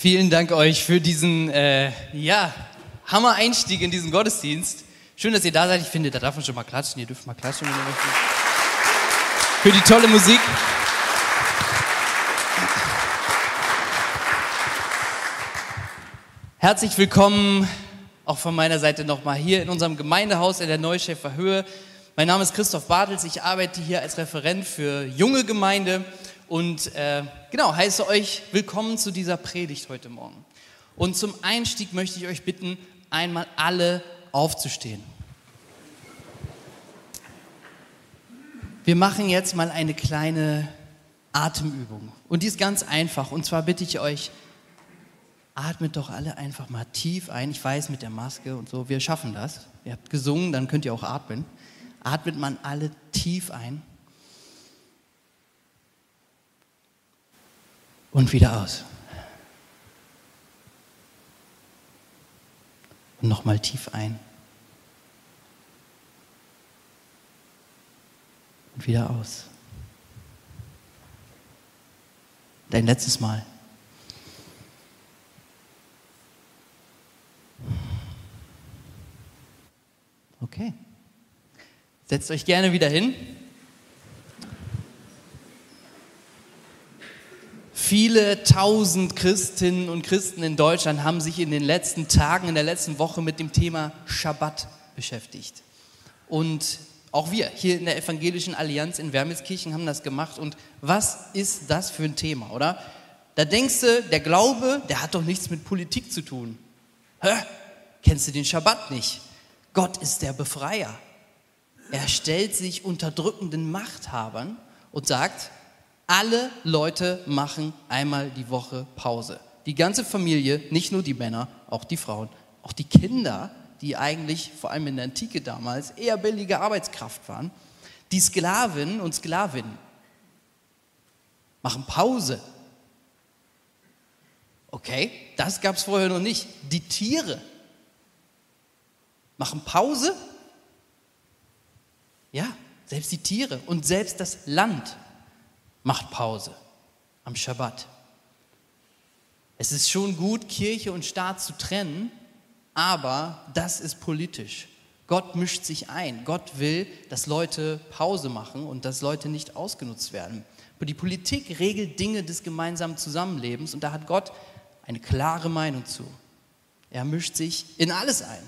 Vielen Dank euch für diesen, äh, ja, Hammer-Einstieg in diesen Gottesdienst. Schön, dass ihr da seid. Ich finde, da darf man schon mal klatschen. Ihr dürft mal klatschen, wenn ihr möchtet. Für die tolle Musik. Herzlich willkommen auch von meiner Seite nochmal hier in unserem Gemeindehaus in der Neuschäfer Höhe. Mein Name ist Christoph Bartels. Ich arbeite hier als Referent für junge Gemeinde und äh, genau, heiße euch willkommen zu dieser Predigt heute Morgen. Und zum Einstieg möchte ich euch bitten, einmal alle aufzustehen. Wir machen jetzt mal eine kleine Atemübung. Und die ist ganz einfach. Und zwar bitte ich euch, atmet doch alle einfach mal tief ein. Ich weiß, mit der Maske und so, wir schaffen das. Ihr habt gesungen, dann könnt ihr auch atmen. Atmet man alle tief ein. Und wieder aus. Und nochmal tief ein. Und wieder aus. Dein letztes Mal. Okay. Setzt euch gerne wieder hin. Viele tausend Christinnen und Christen in Deutschland haben sich in den letzten Tagen, in der letzten Woche mit dem Thema Schabbat beschäftigt. Und auch wir hier in der Evangelischen Allianz in Wermelskirchen haben das gemacht. Und was ist das für ein Thema, oder? Da denkst du, der Glaube, der hat doch nichts mit Politik zu tun. Hä? Kennst du den Schabbat nicht? Gott ist der Befreier. Er stellt sich unterdrückenden Machthabern und sagt, alle Leute machen einmal die Woche Pause. Die ganze Familie, nicht nur die Männer, auch die Frauen, auch die Kinder, die eigentlich vor allem in der Antike damals eher billige Arbeitskraft waren. Die Sklavinnen und Sklavinnen machen Pause. Okay, das gab es vorher noch nicht. Die Tiere machen Pause. Ja, selbst die Tiere und selbst das Land macht Pause am Schabbat. Es ist schon gut, Kirche und Staat zu trennen, aber das ist politisch. Gott mischt sich ein. Gott will, dass Leute Pause machen und dass Leute nicht ausgenutzt werden. Aber die Politik regelt Dinge des gemeinsamen Zusammenlebens und da hat Gott eine klare Meinung zu. Er mischt sich in alles ein.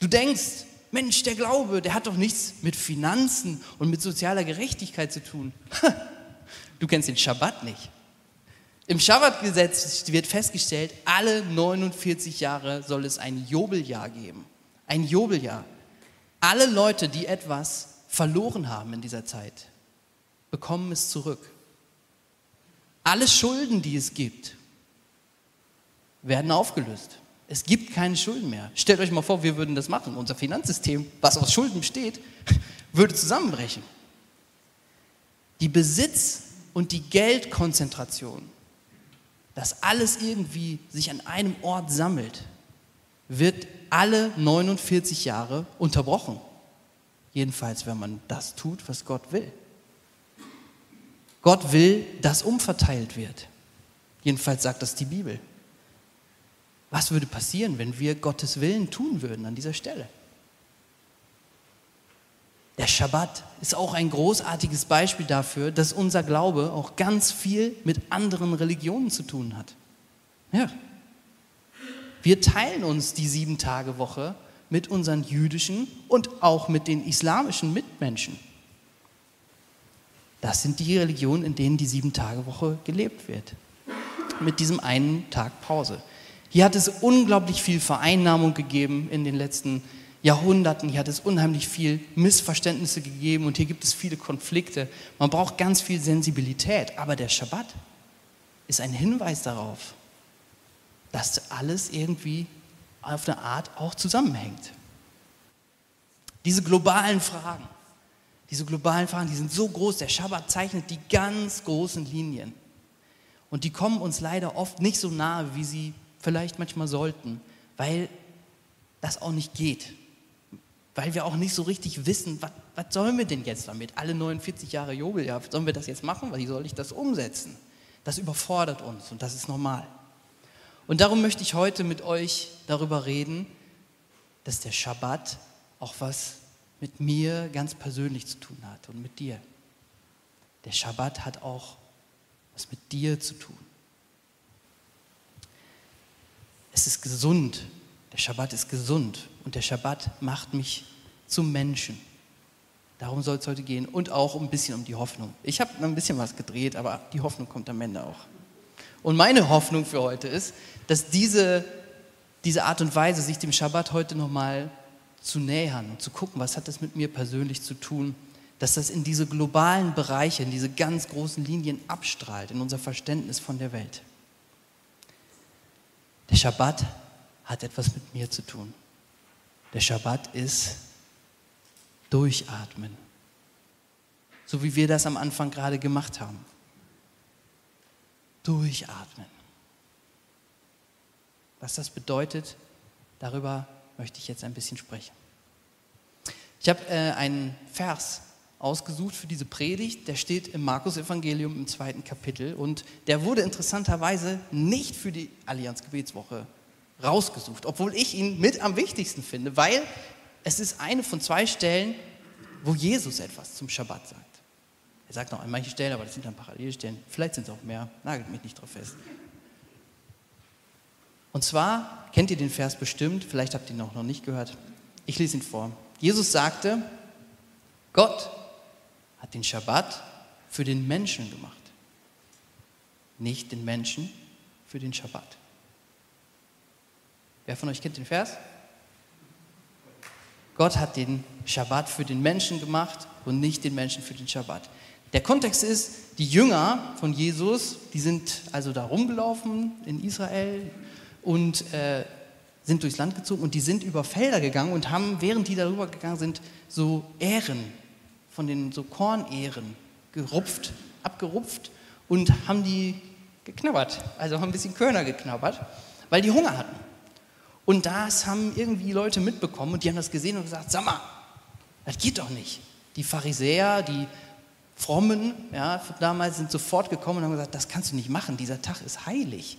Du denkst, Mensch, der Glaube, der hat doch nichts mit Finanzen und mit sozialer Gerechtigkeit zu tun. Du kennst den Schabbat nicht. Im Schabbatgesetz wird festgestellt, alle 49 Jahre soll es ein Jobeljahr geben. Ein Jobeljahr. Alle Leute, die etwas verloren haben in dieser Zeit, bekommen es zurück. Alle Schulden, die es gibt, werden aufgelöst. Es gibt keine Schulden mehr. Stellt euch mal vor, wir würden das machen. Unser Finanzsystem, was aus Schulden besteht, würde zusammenbrechen. Die Besitz- und die Geldkonzentration, dass alles irgendwie sich an einem Ort sammelt, wird alle 49 Jahre unterbrochen. Jedenfalls, wenn man das tut, was Gott will. Gott will, dass umverteilt wird. Jedenfalls sagt das die Bibel. Was würde passieren, wenn wir Gottes Willen tun würden an dieser Stelle? Der Schabbat ist auch ein großartiges Beispiel dafür, dass unser Glaube auch ganz viel mit anderen Religionen zu tun hat. Ja. Wir teilen uns die Sieben-Tage-Woche mit unseren jüdischen und auch mit den islamischen Mitmenschen. Das sind die Religionen, in denen die Sieben-Tage-Woche gelebt wird. Mit diesem einen Tag Pause. Hier hat es unglaublich viel Vereinnahmung gegeben in den letzten Jahrhunderten. Hier hat es unheimlich viel Missverständnisse gegeben und hier gibt es viele Konflikte. Man braucht ganz viel Sensibilität. Aber der Schabbat ist ein Hinweis darauf, dass alles irgendwie auf eine Art auch zusammenhängt. Diese globalen Fragen, diese globalen Fragen, die sind so groß. Der Schabbat zeichnet die ganz großen Linien. Und die kommen uns leider oft nicht so nahe, wie sie vielleicht manchmal sollten, weil das auch nicht geht. Weil wir auch nicht so richtig wissen, was, was sollen wir denn jetzt damit? Alle 49 Jahre Jubeljahr, sollen wir das jetzt machen? Wie soll ich das umsetzen? Das überfordert uns und das ist normal. Und darum möchte ich heute mit euch darüber reden, dass der Schabbat auch was mit mir ganz persönlich zu tun hat und mit dir. Der Schabbat hat auch was mit dir zu tun. Es ist gesund. Der Schabbat ist gesund und der Schabbat macht mich zum Menschen. Darum soll es heute gehen und auch ein bisschen um die Hoffnung. Ich habe ein bisschen was gedreht, aber die Hoffnung kommt am Ende auch. Und meine Hoffnung für heute ist, dass diese, diese Art und Weise, sich dem Schabbat heute nochmal zu nähern und zu gucken, was hat das mit mir persönlich zu tun, dass das in diese globalen Bereiche, in diese ganz großen Linien abstrahlt, in unser Verständnis von der Welt. Der Schabbat hat etwas mit mir zu tun. Der Schabbat ist durchatmen. So wie wir das am Anfang gerade gemacht haben. Durchatmen. Was das bedeutet, darüber möchte ich jetzt ein bisschen sprechen. Ich habe äh, einen Vers ausgesucht für diese Predigt, der steht im Markus-Evangelium im zweiten Kapitel und der wurde interessanterweise nicht für die Allianz Gebetswoche rausgesucht, obwohl ich ihn mit am wichtigsten finde, weil es ist eine von zwei Stellen, wo Jesus etwas zum Schabbat sagt. Er sagt noch an manchen Stellen, aber das sind dann Parallelstellen, vielleicht sind es auch mehr, nagelt mich nicht drauf fest. Und zwar kennt ihr den Vers bestimmt, vielleicht habt ihr ihn auch noch nicht gehört. Ich lese ihn vor. Jesus sagte, Gott den Schabbat für den Menschen gemacht, nicht den Menschen für den Schabbat. Wer von euch kennt den Vers? Gott hat den Schabbat für den Menschen gemacht und nicht den Menschen für den Schabbat. Der Kontext ist, die Jünger von Jesus, die sind also da rumgelaufen in Israel, und äh, sind durchs Land gezogen und die sind über Felder gegangen und haben, während die darüber gegangen sind, so Ähren von den so Kornähren gerupft, abgerupft und haben die geknabbert, also haben ein bisschen Körner geknabbert, weil die Hunger hatten. Und das haben irgendwie Leute mitbekommen und die haben das gesehen und gesagt, sag mal, das geht doch nicht. Die Pharisäer, die Frommen, ja, damals sind sofort gekommen und haben gesagt, das kannst du nicht machen, dieser Tag ist heilig.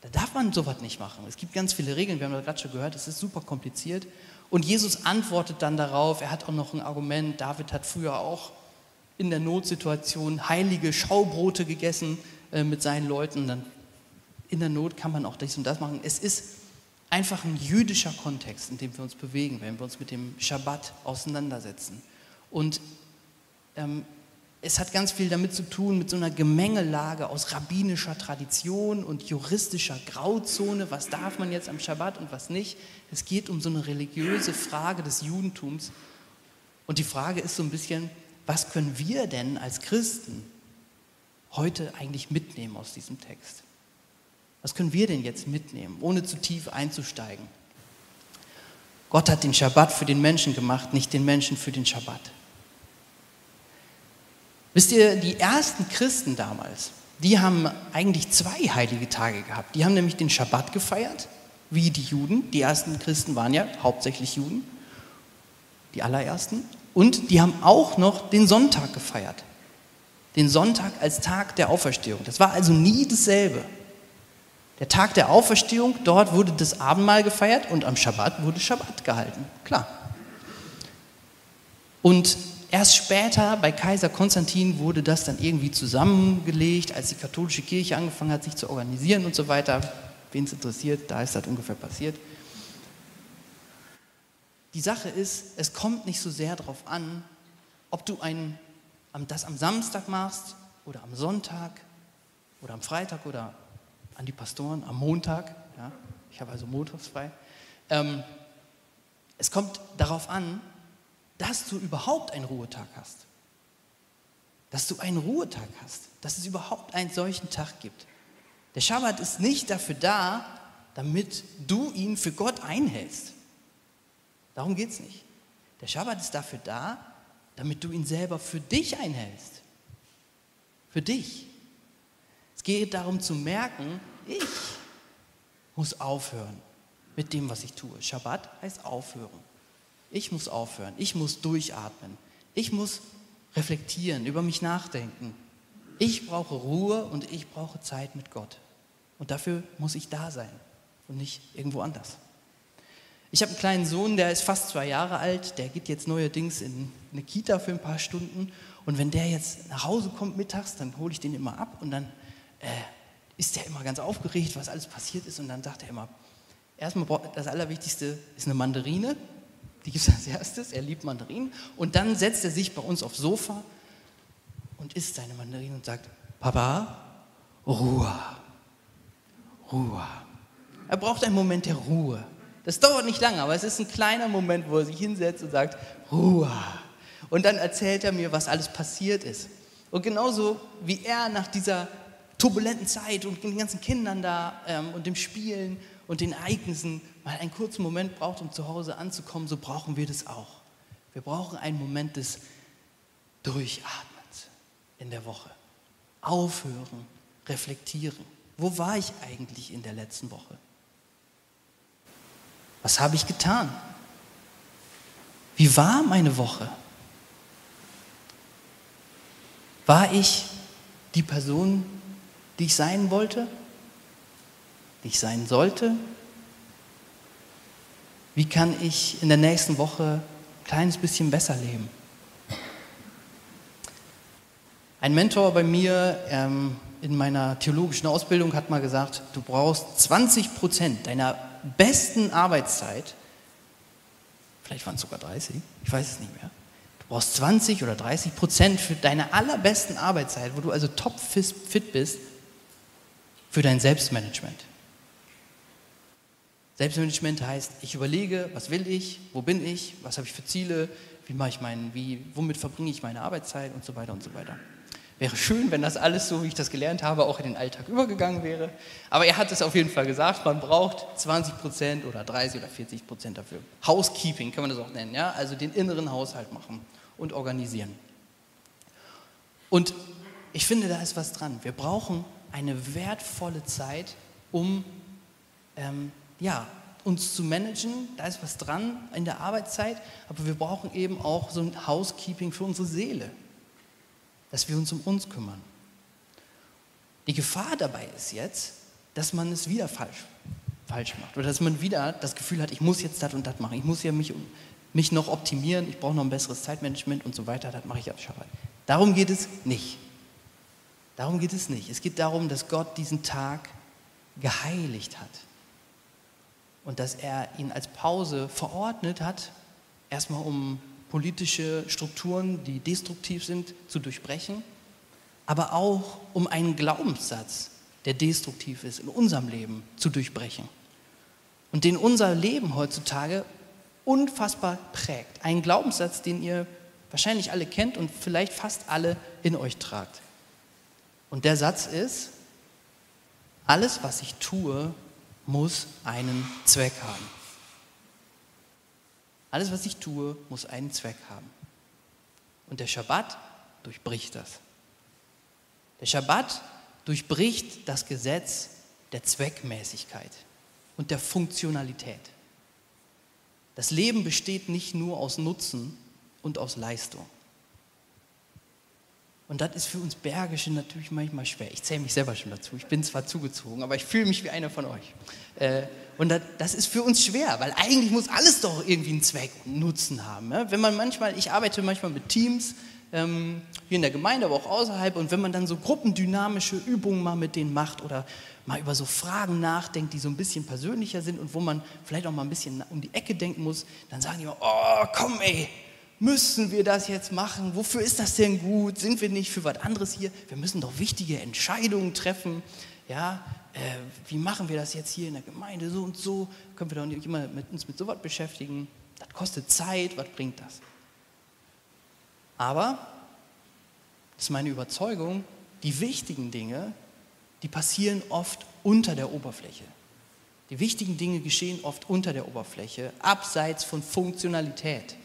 Da darf man sowas nicht machen. Es gibt ganz viele Regeln, wir haben das gerade schon gehört, es ist super kompliziert. Und Jesus antwortet dann darauf, er hat auch noch ein Argument, David hat früher auch in der Notsituation heilige Schaubrote gegessen äh, mit seinen Leuten. Dann in der Not kann man auch dies und das machen. Es ist einfach ein jüdischer Kontext, in dem wir uns bewegen, wenn wir uns mit dem Schabbat auseinandersetzen. Und ähm, es hat ganz viel damit zu tun, mit so einer Gemengelage aus rabbinischer Tradition und juristischer Grauzone. Was darf man jetzt am Schabbat und was nicht? Es geht um so eine religiöse Frage des Judentums. Und die Frage ist so ein bisschen, was können wir denn als Christen heute eigentlich mitnehmen aus diesem Text? Was können wir denn jetzt mitnehmen, ohne zu tief einzusteigen? Gott hat den Schabbat für den Menschen gemacht, nicht den Menschen für den Schabbat. Wisst ihr, die ersten Christen damals, die haben eigentlich zwei heilige Tage gehabt. Die haben nämlich den Schabbat gefeiert, wie die Juden. Die ersten Christen waren ja hauptsächlich Juden, die allerersten. Und die haben auch noch den Sonntag gefeiert. Den Sonntag als Tag der Auferstehung. Das war also nie dasselbe. Der Tag der Auferstehung, dort wurde das Abendmahl gefeiert und am Schabbat wurde Schabbat gehalten. Klar. Und Erst später bei Kaiser Konstantin wurde das dann irgendwie zusammengelegt, als die katholische Kirche angefangen hat, sich zu organisieren und so weiter. Wen es interessiert, da ist das ungefähr passiert. Die Sache ist, es kommt nicht so sehr darauf an, ob du ein, das am Samstag machst oder am Sonntag oder am Freitag oder an die Pastoren am Montag. Ja, ich habe also montags frei. Ähm, es kommt darauf an, dass du überhaupt einen Ruhetag hast. Dass du einen Ruhetag hast, dass es überhaupt einen solchen Tag gibt. Der Schabbat ist nicht dafür da, damit du ihn für Gott einhältst. Darum geht es nicht. Der Schabbat ist dafür da, damit du ihn selber für dich einhältst. Für dich. Es geht darum zu merken, ich muss aufhören mit dem, was ich tue. Schabbat heißt aufhören. Ich muss aufhören, ich muss durchatmen, ich muss reflektieren, über mich nachdenken. Ich brauche Ruhe und ich brauche Zeit mit Gott. Und dafür muss ich da sein und nicht irgendwo anders. Ich habe einen kleinen Sohn, der ist fast zwei Jahre alt, der geht jetzt neuerdings in eine Kita für ein paar Stunden. Und wenn der jetzt nach Hause kommt mittags, dann hole ich den immer ab und dann äh, ist der immer ganz aufgeregt, was alles passiert ist. Und dann sagt er immer, erstmal das Allerwichtigste ist eine Mandarine, die gibt es als erstes, er liebt Mandarinen. Und dann setzt er sich bei uns aufs Sofa und isst seine Mandarinen und sagt, Papa, Ruhe, Ruhe. Er braucht einen Moment der Ruhe. Das dauert nicht lange, aber es ist ein kleiner Moment, wo er sich hinsetzt und sagt, Ruhe. Und dann erzählt er mir, was alles passiert ist. Und genauso wie er nach dieser turbulenten Zeit und den ganzen Kindern da ähm, und dem Spielen und den Ereignissen mal einen kurzen Moment braucht, um zu Hause anzukommen, so brauchen wir das auch. Wir brauchen einen Moment des Durchatmens in der Woche. Aufhören, reflektieren. Wo war ich eigentlich in der letzten Woche? Was habe ich getan? Wie war meine Woche? War ich die Person, die ich sein wollte? Die ich sein sollte? Wie kann ich in der nächsten Woche ein kleines bisschen besser leben? Ein Mentor bei mir ähm, in meiner theologischen Ausbildung hat mal gesagt, du brauchst 20 Prozent deiner besten Arbeitszeit, vielleicht waren es sogar 30, ich weiß es nicht mehr, du brauchst 20 oder 30 Prozent für deine allerbesten Arbeitszeit, wo du also top fit bist, für dein Selbstmanagement. Selbstmanagement heißt, ich überlege, was will ich, wo bin ich, was habe ich für Ziele, wie mache ich meinen, wie, womit verbringe ich meine Arbeitszeit und so weiter und so weiter. Wäre schön, wenn das alles so, wie ich das gelernt habe, auch in den Alltag übergegangen wäre. Aber er hat es auf jeden Fall gesagt, man braucht 20 Prozent oder 30 oder 40 Prozent dafür. Housekeeping kann man das auch nennen, ja? also den inneren Haushalt machen und organisieren. Und ich finde, da ist was dran. Wir brauchen eine wertvolle Zeit, um ähm, ja, uns zu managen. Da ist was dran in der Arbeitszeit, aber wir brauchen eben auch so ein Housekeeping für unsere Seele dass wir uns um uns kümmern. Die Gefahr dabei ist jetzt, dass man es wieder falsch, falsch macht oder dass man wieder das Gefühl hat, ich muss jetzt das und das machen, ich muss ja mich, mich noch optimieren, ich brauche noch ein besseres Zeitmanagement und so weiter, das mache ich ab Schabbat. Darum geht es nicht. Darum geht es nicht. Es geht darum, dass Gott diesen Tag geheiligt hat und dass er ihn als Pause verordnet hat, erstmal um politische Strukturen, die destruktiv sind, zu durchbrechen, aber auch um einen Glaubenssatz, der destruktiv ist, in unserem Leben zu durchbrechen und den unser Leben heutzutage unfassbar prägt. Ein Glaubenssatz, den ihr wahrscheinlich alle kennt und vielleicht fast alle in euch tragt. Und der Satz ist, alles, was ich tue, muss einen Zweck haben. Alles, was ich tue, muss einen Zweck haben. Und der Schabbat durchbricht das. Der Schabbat durchbricht das Gesetz der Zweckmäßigkeit und der Funktionalität. Das Leben besteht nicht nur aus Nutzen und aus Leistung. Und das ist für uns Bergische natürlich manchmal schwer. Ich zähle mich selber schon dazu. Ich bin zwar zugezogen, aber ich fühle mich wie einer von euch. Äh, und das ist für uns schwer, weil eigentlich muss alles doch irgendwie einen Zweck und Nutzen haben. Wenn man manchmal, ich arbeite manchmal mit Teams, ähm, hier in der Gemeinde, aber auch außerhalb, und wenn man dann so gruppendynamische Übungen mal mit denen macht oder mal über so Fragen nachdenkt, die so ein bisschen persönlicher sind und wo man vielleicht auch mal ein bisschen um die Ecke denken muss, dann sagen die immer, oh komm ey, müssen wir das jetzt machen? Wofür ist das denn gut? Sind wir nicht für was anderes hier? Wir müssen doch wichtige Entscheidungen treffen. Ja, äh, wie machen wir das jetzt hier in der Gemeinde so und so? Können wir doch nicht immer mit uns mit sowas beschäftigen? Das kostet Zeit, was bringt das? Aber, das ist meine Überzeugung, die wichtigen Dinge, die passieren oft unter der Oberfläche. Die wichtigen Dinge geschehen oft unter der Oberfläche, abseits von Funktionalität.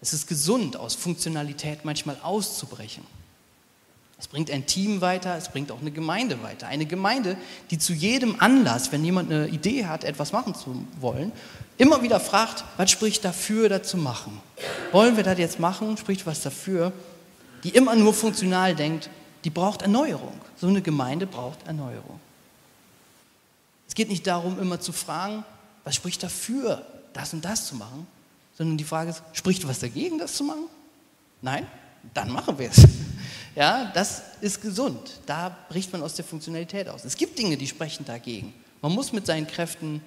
Es ist gesund, aus Funktionalität manchmal auszubrechen. Es bringt ein Team weiter, es bringt auch eine Gemeinde weiter. Eine Gemeinde, die zu jedem Anlass, wenn jemand eine Idee hat, etwas machen zu wollen, immer wieder fragt, was spricht dafür, das zu machen? Wollen wir das jetzt machen? Spricht was dafür? die immer nur funktional denkt, die braucht Erneuerung. So eine Gemeinde braucht Erneuerung. Es geht nicht darum, immer zu fragen, was spricht dafür, das und das zu machen, sondern die Frage ist, spricht was dagegen, das zu machen? Nein? Dann machen wir es. Ja, das ist gesund. Da bricht man aus der Funktionalität aus. Es gibt Dinge, die sprechen dagegen. Man muss mit seinen Kräften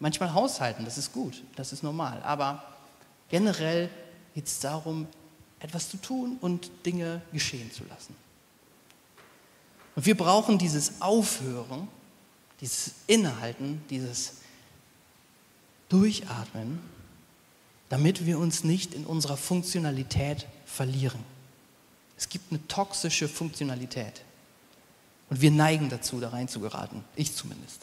manchmal haushalten, das ist gut, das ist normal. Aber generell geht es darum, etwas zu tun und Dinge geschehen zu lassen. Und wir brauchen dieses Aufhören, dieses Innehalten, dieses Durchatmen, damit wir uns nicht in unserer Funktionalität verlieren. Es gibt eine toxische Funktionalität. Und wir neigen dazu, da reinzugeraten. Ich zumindest.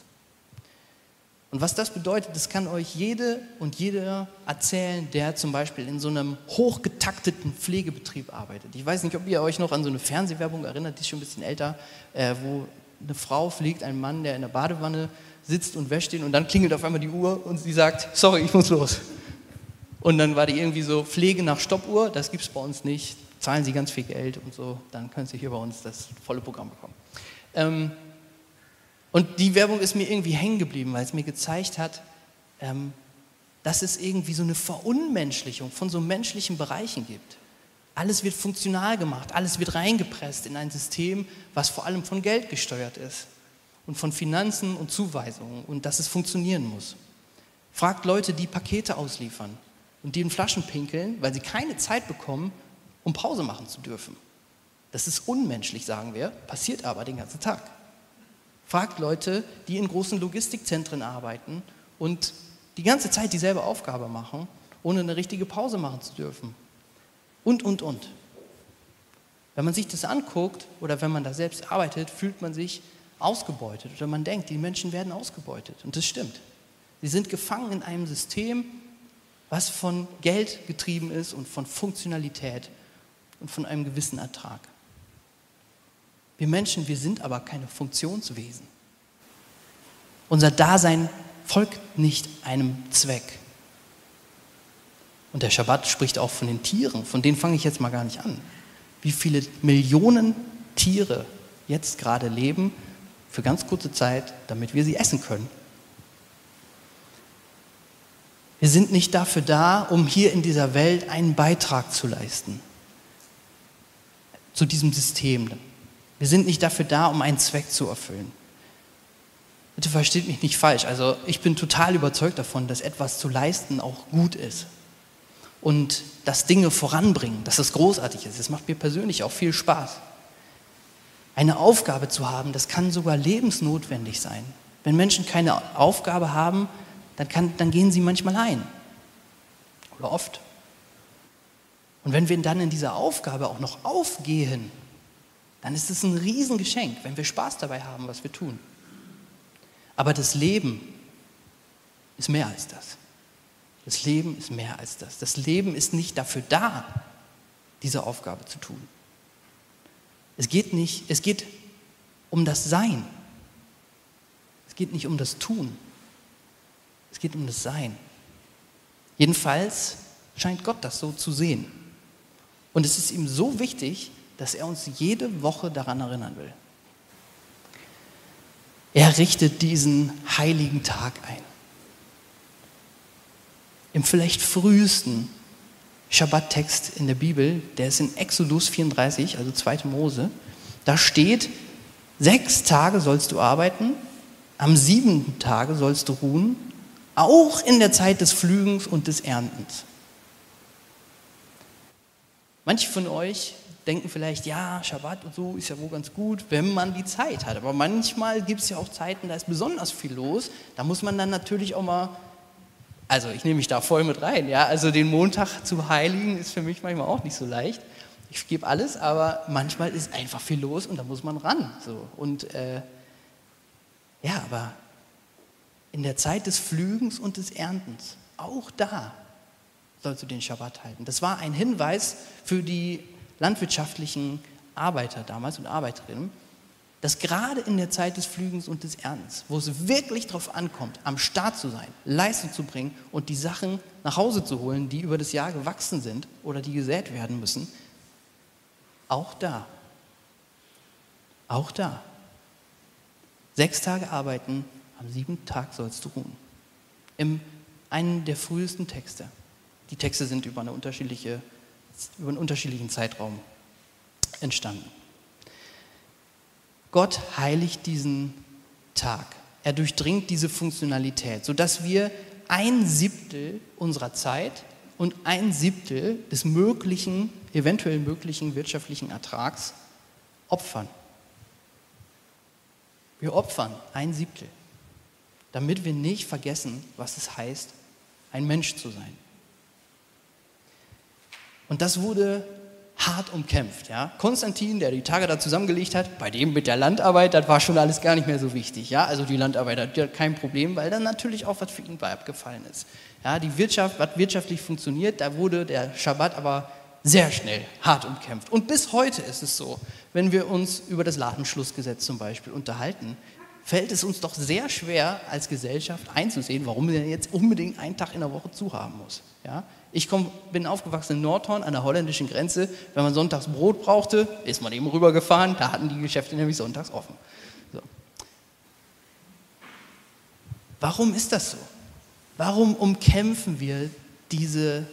Und was das bedeutet, das kann euch jede und jeder erzählen, der zum Beispiel in so einem hochgetakteten Pflegebetrieb arbeitet. Ich weiß nicht, ob ihr euch noch an so eine Fernsehwerbung erinnert, die ist schon ein bisschen älter, äh, wo eine Frau fliegt, ein Mann, der in der Badewanne sitzt und wäscht ihn und dann klingelt auf einmal die Uhr und sie sagt, sorry, ich muss los. Und dann war die irgendwie so Pflege nach Stoppuhr, das gibt es bei uns nicht, zahlen Sie ganz viel Geld und so, dann können Sie hier bei uns das volle Programm bekommen. Ähm, und die Werbung ist mir irgendwie hängen geblieben, weil es mir gezeigt hat, ähm, dass es irgendwie so eine Verunmenschlichung von so menschlichen Bereichen gibt. Alles wird funktional gemacht, alles wird reingepresst in ein System, was vor allem von Geld gesteuert ist und von Finanzen und Zuweisungen und dass es funktionieren muss. Fragt Leute, die Pakete ausliefern und die in Flaschen pinkeln, weil sie keine Zeit bekommen, um Pause machen zu dürfen. Das ist unmenschlich, sagen wir, passiert aber den ganzen Tag. Fragt Leute, die in großen Logistikzentren arbeiten und die ganze Zeit dieselbe Aufgabe machen, ohne eine richtige Pause machen zu dürfen. Und, und, und. Wenn man sich das anguckt oder wenn man da selbst arbeitet, fühlt man sich ausgebeutet oder man denkt, die Menschen werden ausgebeutet. Und das stimmt. Sie sind gefangen in einem System, was von Geld getrieben ist und von Funktionalität und von einem gewissen Ertrag. Wir Menschen, wir sind aber keine Funktionswesen. Unser Dasein folgt nicht einem Zweck. Und der Schabbat spricht auch von den Tieren, von denen fange ich jetzt mal gar nicht an. Wie viele Millionen Tiere jetzt gerade leben für ganz kurze Zeit, damit wir sie essen können. Wir sind nicht dafür da, um hier in dieser Welt einen Beitrag zu leisten zu diesem System. Wir sind nicht dafür da, um einen Zweck zu erfüllen. Bitte versteht mich nicht falsch. Also ich bin total überzeugt davon, dass etwas zu leisten auch gut ist. Und dass Dinge voranbringen, dass das großartig ist. Das macht mir persönlich auch viel Spaß. Eine Aufgabe zu haben, das kann sogar lebensnotwendig sein. Wenn Menschen keine Aufgabe haben, dann, kann, dann gehen sie manchmal ein. Oder oft. Und wenn wir dann in dieser Aufgabe auch noch aufgehen, dann ist es ein Riesengeschenk, wenn wir Spaß dabei haben, was wir tun. Aber das Leben ist mehr als das. Das Leben ist mehr als das. Das Leben ist nicht dafür da, diese Aufgabe zu tun. Es geht nicht, es geht um das Sein. Es geht nicht um das Tun. Es geht um das Sein. Jedenfalls scheint Gott das so zu sehen. Und es ist ihm so wichtig, dass er uns jede Woche daran erinnern will. Er richtet diesen heiligen Tag ein. Im vielleicht frühesten Schabbat-Text in der Bibel, der ist in Exodus 34, also 2. Mose, da steht, sechs Tage sollst du arbeiten, am siebenten Tage sollst du ruhen, auch in der Zeit des Flügens und des Erntens. Manche von euch denken vielleicht, ja, Schabbat und so ist ja wohl ganz gut, wenn man die Zeit hat. Aber manchmal gibt es ja auch Zeiten, da ist besonders viel los. Da muss man dann natürlich auch mal, also ich nehme mich da voll mit rein, ja. Also den Montag zu heiligen ist für mich manchmal auch nicht so leicht. Ich gebe alles, aber manchmal ist einfach viel los und da muss man ran. So. Und äh, ja, aber in der Zeit des Flügens und des Erntens, auch da sollst du den Schabbat halten. Das war ein Hinweis für die landwirtschaftlichen Arbeiter damals und Arbeiterinnen, dass gerade in der Zeit des Flügens und des Erntens, wo es wirklich darauf ankommt, am Start zu sein, Leistung zu bringen und die Sachen nach Hause zu holen, die über das Jahr gewachsen sind oder die gesät werden müssen, auch da. Auch da. Sechs Tage arbeiten, am siebten Tag sollst du ruhen. In einem der frühesten Texte. Die Texte sind über, eine unterschiedliche, über einen unterschiedlichen Zeitraum entstanden. Gott heiligt diesen Tag. Er durchdringt diese Funktionalität, sodass wir ein Siebtel unserer Zeit und ein Siebtel des möglichen, eventuell möglichen wirtschaftlichen Ertrags opfern. Wir opfern ein Siebtel, damit wir nicht vergessen, was es heißt, ein Mensch zu sein. Und das wurde hart umkämpft. Ja? Konstantin, der die Tage da zusammengelegt hat, bei dem mit der Landarbeit, das war schon alles gar nicht mehr so wichtig. Ja? Also die Landarbeit hat kein Problem, weil dann natürlich auch was für ihn bei abgefallen ist. Ja, die Wirtschaft, was wirtschaftlich funktioniert, da wurde der Schabbat aber sehr schnell hart umkämpft. Und bis heute ist es so, wenn wir uns über das Ladenschlussgesetz zum Beispiel unterhalten, fällt es uns doch sehr schwer als Gesellschaft einzusehen, warum wir jetzt unbedingt einen Tag in der Woche zu haben muss. Ja? Ich komm, bin aufgewachsen in Nordhorn an der holländischen Grenze. Wenn man sonntags Brot brauchte, ist man eben rübergefahren. Da hatten die Geschäfte nämlich sonntags offen. So. Warum ist das so? Warum umkämpfen wir diese,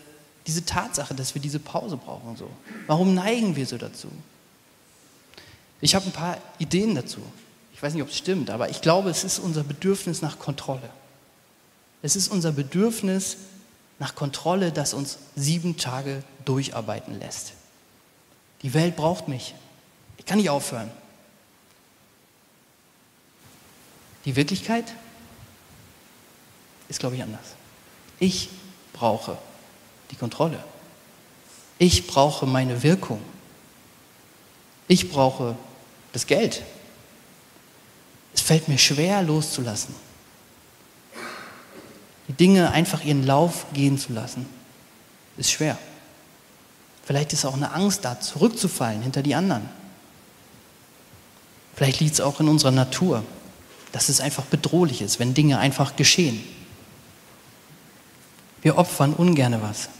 diese Tatsache, dass wir diese Pause brauchen? So? Warum neigen wir so dazu? Ich habe ein paar Ideen dazu. Ich weiß nicht, ob es stimmt, aber ich glaube, es ist unser Bedürfnis nach Kontrolle. Es ist unser Bedürfnis nach Kontrolle, das uns sieben Tage durcharbeiten lässt. Die Welt braucht mich. Ich kann nicht aufhören. Die Wirklichkeit ist, glaube ich, anders. Ich brauche die Kontrolle. Ich brauche meine Wirkung. Ich brauche das Geld. Es fällt mir schwer loszulassen. Die Dinge einfach ihren Lauf gehen zu lassen, ist schwer. Vielleicht ist auch eine Angst da, zurückzufallen hinter die anderen. Vielleicht liegt es auch in unserer Natur, dass es einfach bedrohlich ist, wenn Dinge einfach geschehen. Wir opfern ungerne was.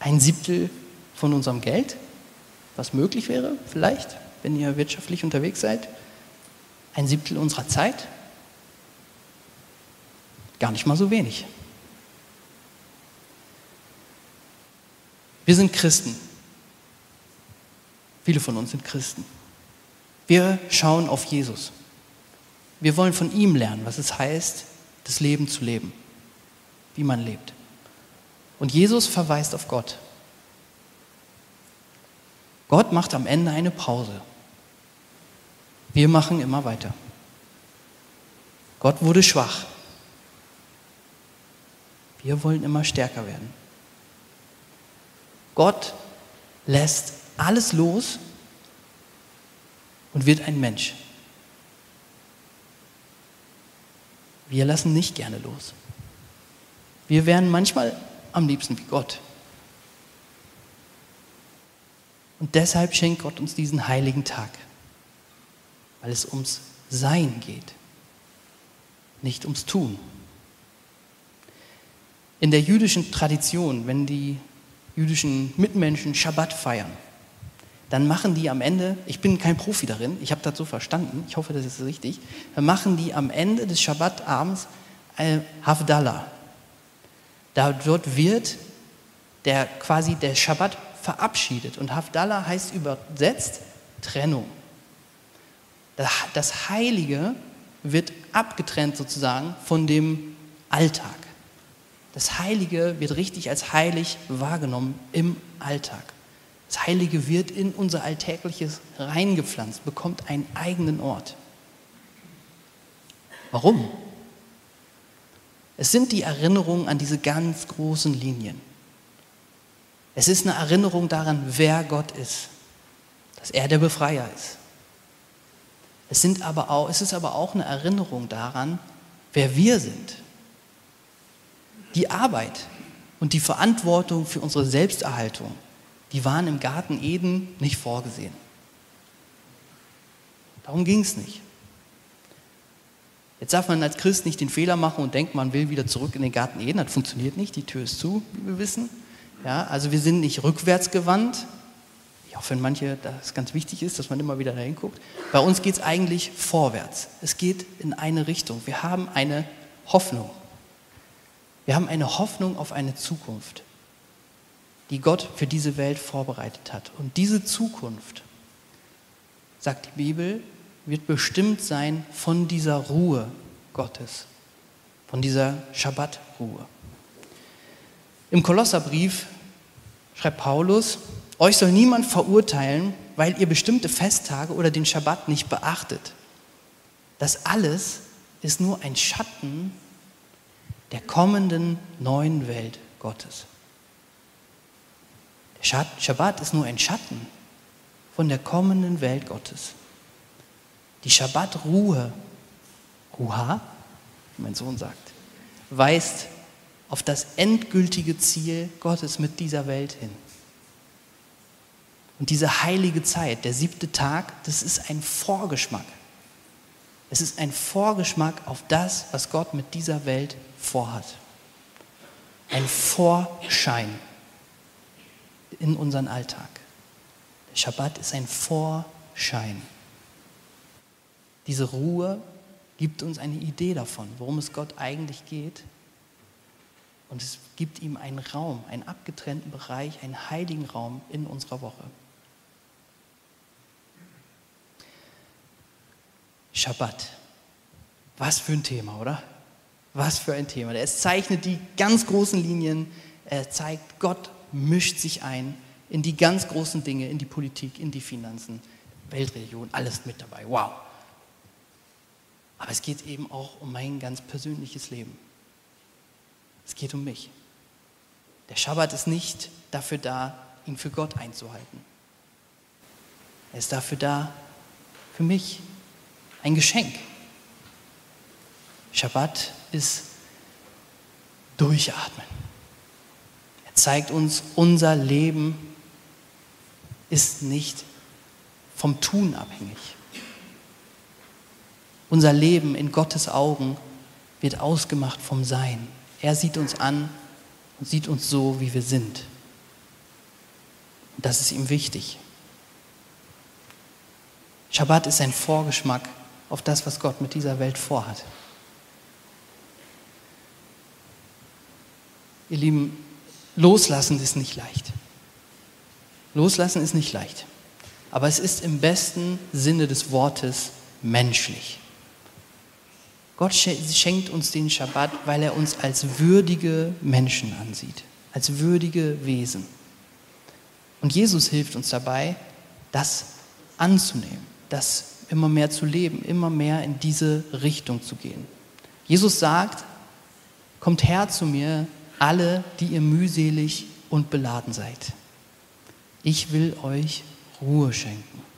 Ein Siebtel von unserem Geld, was möglich wäre, vielleicht, wenn ihr wirtschaftlich unterwegs seid. Ein Siebtel unserer Zeit. Gar nicht mal so wenig. Wir sind Christen. Viele von uns sind Christen. Wir schauen auf Jesus. Wir wollen von ihm lernen, was es heißt, das Leben zu leben, wie man lebt. Und Jesus verweist auf Gott. Gott macht am Ende eine Pause. Wir machen immer weiter. Gott wurde schwach. Wir wollen immer stärker werden. Gott lässt alles los und wird ein Mensch. Wir lassen nicht gerne los. Wir wären manchmal am liebsten wie Gott. Und deshalb schenkt Gott uns diesen heiligen Tag, weil es ums Sein geht, nicht ums Tun. In der jüdischen Tradition, wenn die jüdischen Mitmenschen Schabbat feiern, dann machen die am Ende, ich bin kein Profi darin, ich habe das so verstanden, ich hoffe, das ist richtig, dann machen die am Ende des Schabbatabends ein Havdalah, da, dort wird der, quasi der Schabbat verabschiedet. Und Havdalah heißt übersetzt Trennung. Das Heilige wird abgetrennt sozusagen von dem Alltag. Das Heilige wird richtig als heilig wahrgenommen im Alltag. Das Heilige wird in unser Alltägliches reingepflanzt, bekommt einen eigenen Ort. Warum? Es sind die Erinnerungen an diese ganz großen Linien. Es ist eine Erinnerung daran, wer Gott ist, dass er der Befreier ist. Es, sind aber auch, es ist aber auch eine Erinnerung daran, wer wir sind. Die Arbeit und die Verantwortung für unsere Selbsterhaltung, die waren im Garten Eden nicht vorgesehen. Darum ging es nicht. Jetzt darf man als Christ nicht den Fehler machen und denkt, man will wieder zurück in den Garten Eden. Das funktioniert nicht, die Tür ist zu, wie wir wissen. Ja, also wir sind nicht rückwärts gewandt. Auch wenn manche das ganz wichtig ist, dass man immer wieder dahin guckt. Bei uns geht es eigentlich vorwärts. Es geht in eine Richtung. Wir haben eine Hoffnung. Wir haben eine Hoffnung auf eine Zukunft, die Gott für diese Welt vorbereitet hat. Und diese Zukunft, sagt die Bibel, wird bestimmt sein von dieser Ruhe Gottes, von dieser Schabbatruhe. Im Kolosserbrief schreibt Paulus, euch soll niemand verurteilen, weil ihr bestimmte Festtage oder den Schabbat nicht beachtet. Das alles ist nur ein Schatten der kommenden neuen Welt Gottes. Der Schabbat ist nur ein Schatten von der kommenden Welt Gottes. Die Schabbatruhe, Ruha, wie mein Sohn sagt, weist auf das endgültige Ziel Gottes mit dieser Welt hin. Und diese heilige Zeit, der siebte Tag, das ist ein Vorgeschmack. Es ist ein Vorgeschmack auf das, was Gott mit dieser Welt vorhat. Ein Vorschein in unseren Alltag. Der Schabbat ist ein Vorschein. Diese Ruhe gibt uns eine Idee davon, worum es Gott eigentlich geht. Und es gibt ihm einen Raum, einen abgetrennten Bereich, einen heiligen Raum in unserer Woche. Schabbat. Was für ein Thema, oder? Was für ein Thema. Es zeichnet die ganz großen Linien. Er zeigt, Gott mischt sich ein in die ganz großen Dinge, in die Politik, in die Finanzen, Weltreligion, alles mit dabei. Wow. Aber es geht eben auch um mein ganz persönliches Leben. Es geht um mich. Der Schabbat ist nicht dafür da, ihn für Gott einzuhalten. Er ist dafür da, für mich, ein Geschenk. Schabbat ist Durchatmen. Er zeigt uns, unser Leben ist nicht vom Tun abhängig. Unser Leben in Gottes Augen wird ausgemacht vom Sein. Er sieht uns an und sieht uns so, wie wir sind. Und das ist ihm wichtig. Schabbat ist ein Vorgeschmack auf das, was Gott mit dieser Welt vorhat. Ihr Lieben, loslassen ist nicht leicht. Loslassen ist nicht leicht. Aber es ist im besten Sinne des Wortes menschlich. Gott schenkt uns den Schabbat, weil er uns als würdige Menschen ansieht, als würdige Wesen. Und Jesus hilft uns dabei, das anzunehmen, das immer mehr zu leben, immer mehr in diese Richtung zu gehen. Jesus sagt, kommt her zu mir, alle, die ihr mühselig und beladen seid. Ich will euch Ruhe schenken.